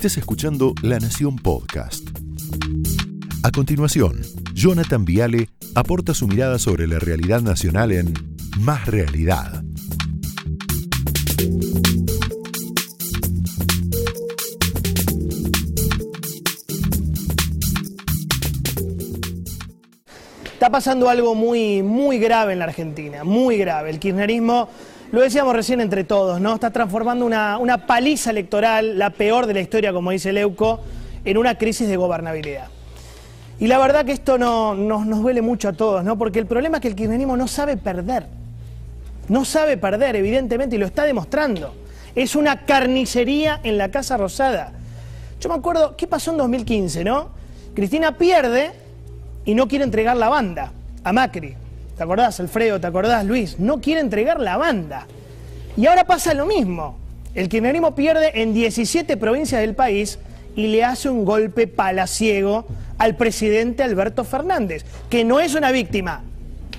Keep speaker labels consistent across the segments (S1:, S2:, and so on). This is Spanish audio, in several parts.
S1: estés escuchando La Nación Podcast. A continuación, Jonathan Viale aporta su mirada sobre la realidad nacional en Más Realidad.
S2: Está pasando algo muy, muy grave en la Argentina, muy grave. El kirchnerismo, lo decíamos recién entre todos, ¿no? Está transformando una, una paliza electoral, la peor de la historia, como dice Leuco, en una crisis de gobernabilidad. Y la verdad que esto no, nos, duele mucho a todos, ¿no? Porque el problema es que el kirchnerismo no sabe perder. No sabe perder, evidentemente, y lo está demostrando. Es una carnicería en la Casa Rosada. Yo me acuerdo, ¿qué pasó en 2015, no? Cristina pierde y no quiere entregar la banda a Macri. ¿Te acordás, Alfredo? ¿Te acordás, Luis? No quiere entregar la banda. Y ahora pasa lo mismo. El kirchnerismo pierde en 17 provincias del país y le hace un golpe palaciego al presidente Alberto Fernández, que no es una víctima,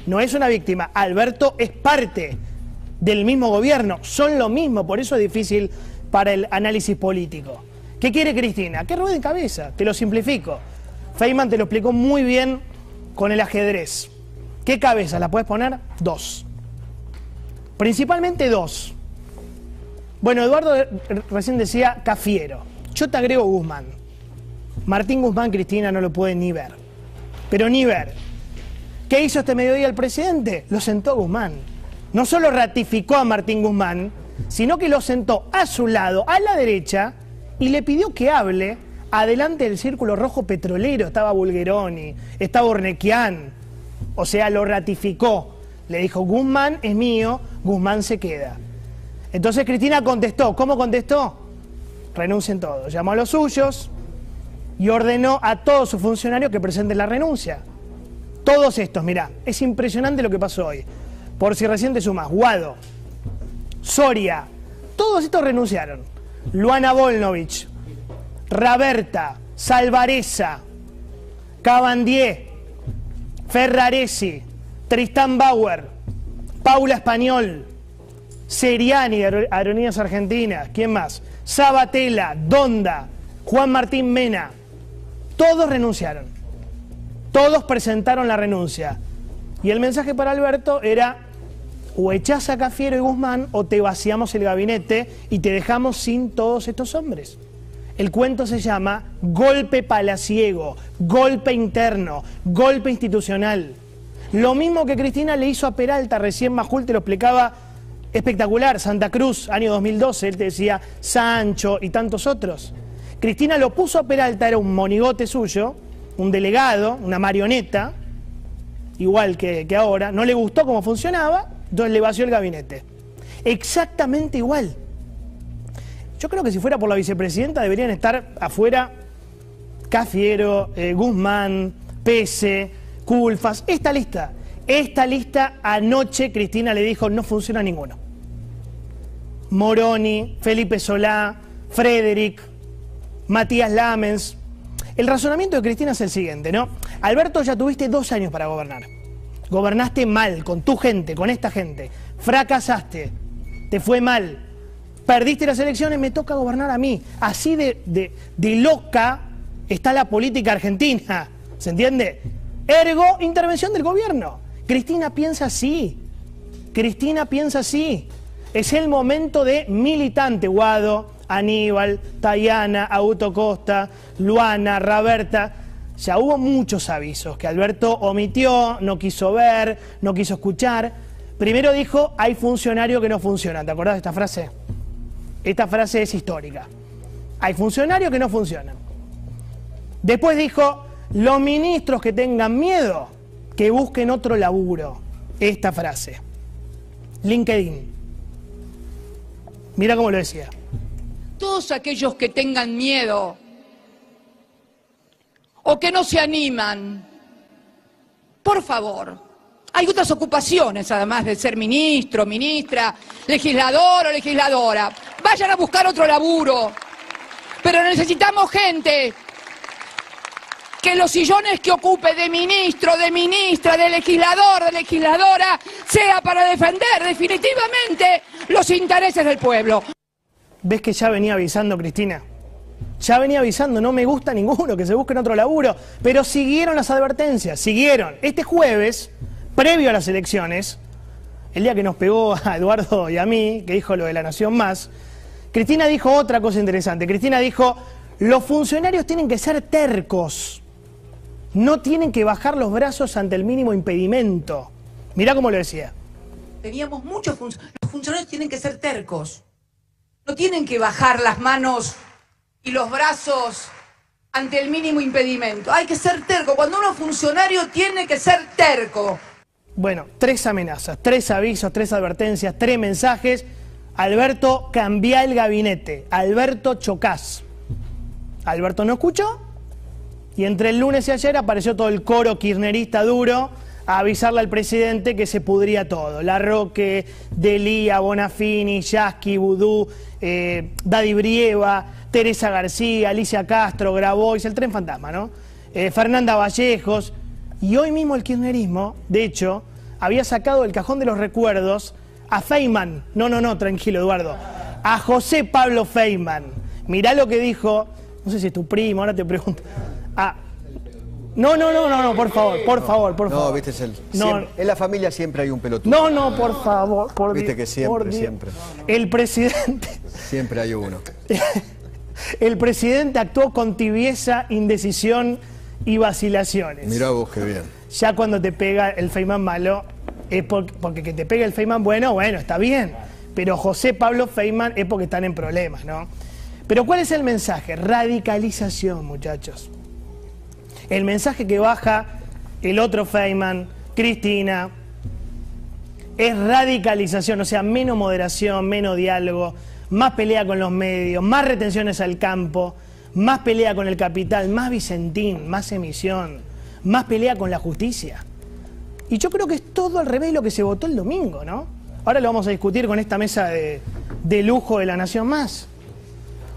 S2: no es una víctima. Alberto es parte del mismo gobierno, son lo mismo, por eso es difícil para el análisis político. ¿Qué quiere Cristina? Que ruede de cabeza, te lo simplifico. Feynman te lo explicó muy bien con el ajedrez. ¿Qué cabeza la puedes poner? Dos. Principalmente dos. Bueno, Eduardo recién decía Cafiero. Yo te agrego Guzmán. Martín Guzmán, Cristina no lo puede ni ver. Pero ni ver. ¿Qué hizo este mediodía el presidente? Lo sentó Guzmán. No solo ratificó a Martín Guzmán, sino que lo sentó a su lado, a la derecha, y le pidió que hable adelante del círculo rojo petrolero. Estaba Bulgeroni, estaba Ornequian. O sea, lo ratificó. Le dijo, Guzmán es mío, Guzmán se queda. Entonces Cristina contestó. ¿Cómo contestó? Renuncien todos. Llamó a los suyos y ordenó a todos sus funcionarios que presenten la renuncia. Todos estos, mirá, es impresionante lo que pasó hoy. Por si recién te sumas, Guado, Soria, todos estos renunciaron. Luana Volnovich, Raberta, Salvareza, Cabandier, Ferraresi, Tristán Bauer, Paula Español, Seriani, Aerolíneas Argentinas, ¿quién más? Sabatella, Donda, Juan Martín Mena, todos renunciaron. Todos presentaron la renuncia. Y el mensaje para Alberto era, o echás a Cafiero y Guzmán o te vaciamos el gabinete y te dejamos sin todos estos hombres. El cuento se llama golpe palaciego, golpe interno, golpe institucional. Lo mismo que Cristina le hizo a Peralta, recién Majul te lo explicaba espectacular, Santa Cruz, año 2012, él te decía Sancho y tantos otros. Cristina lo puso a Peralta, era un monigote suyo, un delegado, una marioneta, igual que, que ahora, no le gustó cómo funcionaba, entonces le vació el gabinete. Exactamente igual. Yo creo que si fuera por la vicepresidenta deberían estar afuera Cafiero, eh, Guzmán, Pese, Culfas, esta lista. Esta lista anoche Cristina le dijo no funciona ninguno. Moroni, Felipe Solá, Frederick, Matías Lamens. El razonamiento de Cristina es el siguiente, ¿no? Alberto, ya tuviste dos años para gobernar. Gobernaste mal, con tu gente, con esta gente. Fracasaste, te fue mal, perdiste las elecciones, me toca gobernar a mí. Así de, loca está la política argentina, ¿se entiende? Ergo, intervención del gobierno. Cristina piensa así, Cristina piensa así. Es el momento de militante, Guado, Aníbal, Tayana, Auto Costa, Luana, Raberta. Ya hubo muchos avisos que Alberto omitió, no quiso ver, no quiso escuchar. Primero dijo, hay funcionarios que no funcionan. ¿Te acordás de esta frase? Esta frase es histórica. Hay funcionarios que no funcionan. Después dijo, los ministros que tengan miedo, que busquen otro laburo. Esta frase. LinkedIn. Mira cómo lo decía.
S3: Todos aquellos que tengan miedo o que no se animan, por favor, hay otras ocupaciones además de ser ministro, ministra, legislador o legisladora vayan a buscar otro laburo. Pero necesitamos gente que los sillones que ocupe de ministro, de ministra, de legislador, de legisladora, sea para defender definitivamente los intereses del pueblo.
S2: ¿Ves que ya venía avisando Cristina? Ya venía avisando, no me gusta ninguno, que se busquen otro laburo. Pero siguieron las advertencias, siguieron. Este jueves, previo a las elecciones, el día que nos pegó a Eduardo y a mí, que dijo lo de la Nación Más, Cristina dijo otra cosa interesante. Cristina dijo, los funcionarios tienen que ser tercos, no tienen que bajar los brazos ante el mínimo impedimento. Mirá cómo lo decía.
S3: Teníamos muchos funcionarios. Los funcionarios tienen que ser tercos. No tienen que bajar las manos y los brazos ante el mínimo impedimento. Hay que ser terco. Cuando uno funcionario tiene que ser terco.
S2: Bueno, tres amenazas, tres avisos, tres advertencias, tres mensajes. Alberto, cambia el gabinete. Alberto, chocás. Alberto no escuchó y entre el lunes y ayer apareció todo el coro kirchnerista duro a avisarle al presidente que se pudría todo. La Roque, Delía, Bonafini, Yasky, Vudú, eh, Daddy Brieva, Teresa García, Alicia Castro, Grabois, el tren fantasma, ¿no? Eh, Fernanda Vallejos. Y hoy mismo el kirchnerismo, de hecho, había sacado del cajón de los recuerdos a Feynman. No, no, no, tranquilo, Eduardo. A José Pablo Feynman. Mirá lo que dijo, no sé si es tu primo, ahora te pregunto. Ah, no, no, no, no, no, por favor, por favor, por favor.
S4: No, viste, es el,
S2: No.
S4: en la familia siempre hay un pelotudo.
S2: No, no, por favor, por
S4: Viste que siempre,
S2: por
S4: siempre.
S2: El presidente,
S4: Siempre hay uno.
S2: el presidente actuó con tibieza, indecisión y vacilaciones.
S4: Mirá vos qué bien.
S2: Ya cuando te pega el Feynman malo, es porque, porque que te pegue el Feynman bueno, bueno, está bien. Pero José Pablo Feynman es porque están en problemas, ¿no? Pero ¿cuál es el mensaje? Radicalización, muchachos. El mensaje que baja el otro Feynman, Cristina, es radicalización, o sea, menos moderación, menos diálogo, más pelea con los medios, más retenciones al campo, más pelea con el capital, más Vicentín, más emisión, más pelea con la justicia. Y yo creo que es todo al revés lo que se votó el domingo, ¿no? Ahora lo vamos a discutir con esta mesa de, lujo de la Nación Más.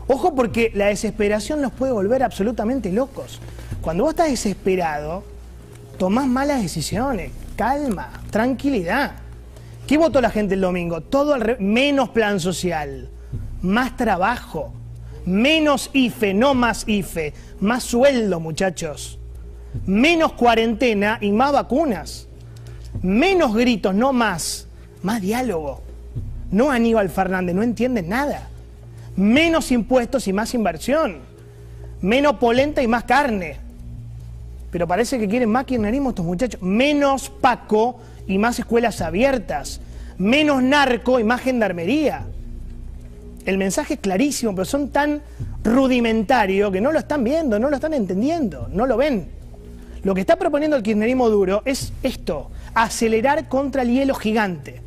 S2: Ojo porque la desesperación los puede volver absolutamente locos. Cuando vos estás desesperado, tomás malas decisiones. Calma, tranquilidad. ¿Qué votó la gente el domingo? Todo al menos plan social, más trabajo, menos IFE, no más IFE, más sueldo, muchachos. Menos cuarentena y más vacunas. Menos gritos, no más. Más diálogo. No Aníbal Fernández, no entienden nada. Menos impuestos y más inversión. Menos polenta y más carne. Pero parece que quieren más kirchnerismo estos muchachos. Menos Paco y más escuelas abiertas. Menos narco y más gendarmería. El mensaje es clarísimo, pero son tan rudimentarios que no lo están viendo, no lo están entendiendo, no lo ven. Lo que está proponiendo el kirchnerismo duro es esto, acelerar contra el hielo gigante.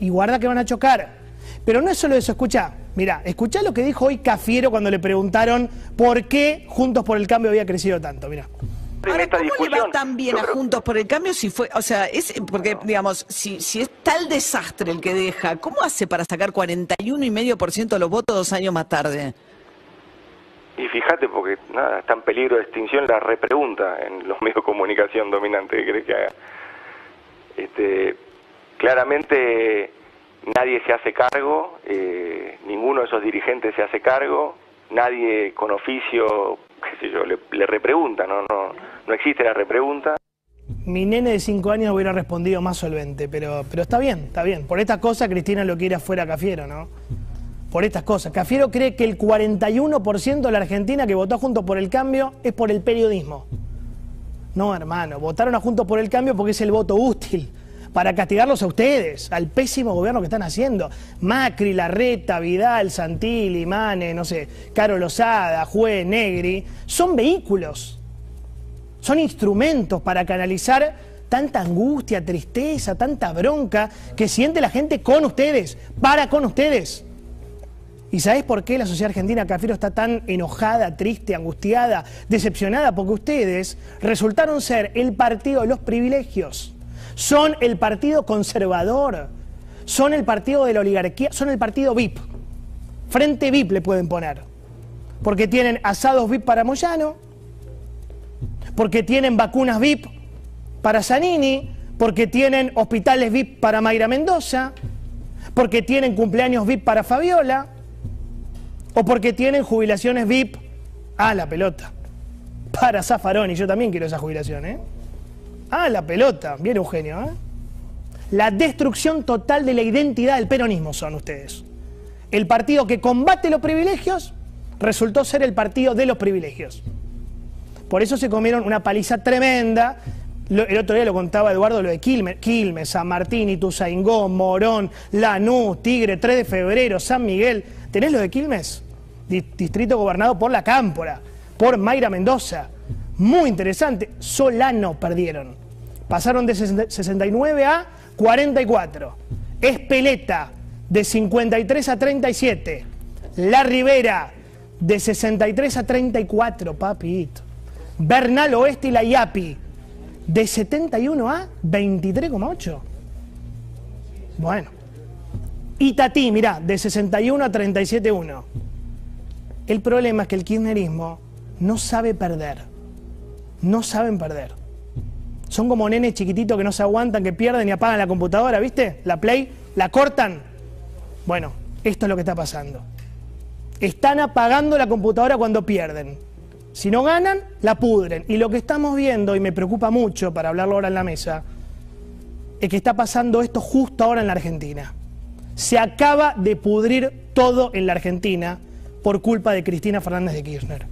S2: Y guarda que van a chocar. Pero no es solo eso, escucha, mira, escucha lo que dijo hoy Cafiero cuando le preguntaron por qué Juntos por el Cambio había crecido tanto, mira.
S5: En
S6: Ahora,
S5: esta
S6: ¿cómo le
S5: discusión.
S6: va tan bien a Juntos por el Cambio si fue, o sea, es porque, digamos, si, si es tal desastre el que deja, ¿cómo hace para sacar 41,5% de los votos dos años más tarde?
S5: Y fíjate, porque nada, está en peligro de extinción la repregunta en los medios de comunicación dominante que crees que haga. Este, claramente nadie se hace cargo, eh, ninguno de esos dirigentes se hace cargo, nadie con oficio, yo, le, repregunta, ¿no? No, no existe la repregunta.
S2: Mi nene de 5 años hubiera respondido más solvente, pero, pero está bien, está bien. Por estas cosas Cristina lo quiere afuera a Cafiero, ¿no? Por estas cosas. Cafiero cree que el 41% de la Argentina que votó Juntos por el Cambio es por el periodismo. No, hermano, votaron a Juntos por el Cambio porque es el voto útil para castigarlos a ustedes, al pésimo gobierno que están haciendo. Macri, Larreta, Vidal, Santilli, Mane, no sé, Caro Lozada, Jue, Negri, son vehículos son instrumentos para canalizar tanta angustia, tristeza, tanta bronca que siente la gente con ustedes, para con ustedes. ¿Y sabés por qué la sociedad argentina, Cafiero, está tan enojada, triste, angustiada, decepcionada? Porque ustedes resultaron ser el partido de los privilegios. Son el partido conservador. Son el partido de la oligarquía. Son el partido VIP. Frente VIP le pueden poner. Porque tienen asados VIP para Moyano, porque tienen vacunas VIP para Zanini, porque tienen hospitales VIP para Mayra Mendoza, porque tienen cumpleaños VIP para Fabiola. o porque tienen jubilaciones VIP. Ah, la pelota. Para Zafaroni, yo también quiero esa jubilación, ¿eh? Ah, la pelota. Bien, Eugenio, ¿eh? La destrucción total de la identidad del peronismo son ustedes. El partido que combate los privilegios resultó ser el partido de los privilegios. Por eso se comieron una paliza tremenda. El otro día lo contaba Eduardo, lo de Quilmes, San Martín, Ituzaingó, Morón, Lanús, Tigre, 3 de febrero, San Miguel. ¿Tenés lo de Quilmes? Distrito gobernado por la Cámpora, por Mayra Mendoza. Muy interesante. Solano perdieron. Pasaron de 69 a 44. Espeleta, de 53 a 37. La Ribera, de 63 a 34, papito. Bernal Oeste y la IAPI, de 71 a 23,8. Bueno. Itatí, mirá, de 61 a 37,1. El problema es que el kirchnerismo no sabe perder. No saben perder. Son como nenes chiquititos que no se aguantan, que pierden y apagan la computadora, ¿viste? La play, la cortan. Bueno, esto es lo que está pasando. Están apagando la computadora cuando pierden. Si no ganan, la pudren. Y lo que estamos viendo, y me preocupa mucho para hablarlo ahora en la mesa, es que está pasando esto justo ahora en la Argentina. Se acaba de pudrir todo en la Argentina por culpa de Cristina Fernández de Kirchner.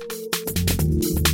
S1: thank you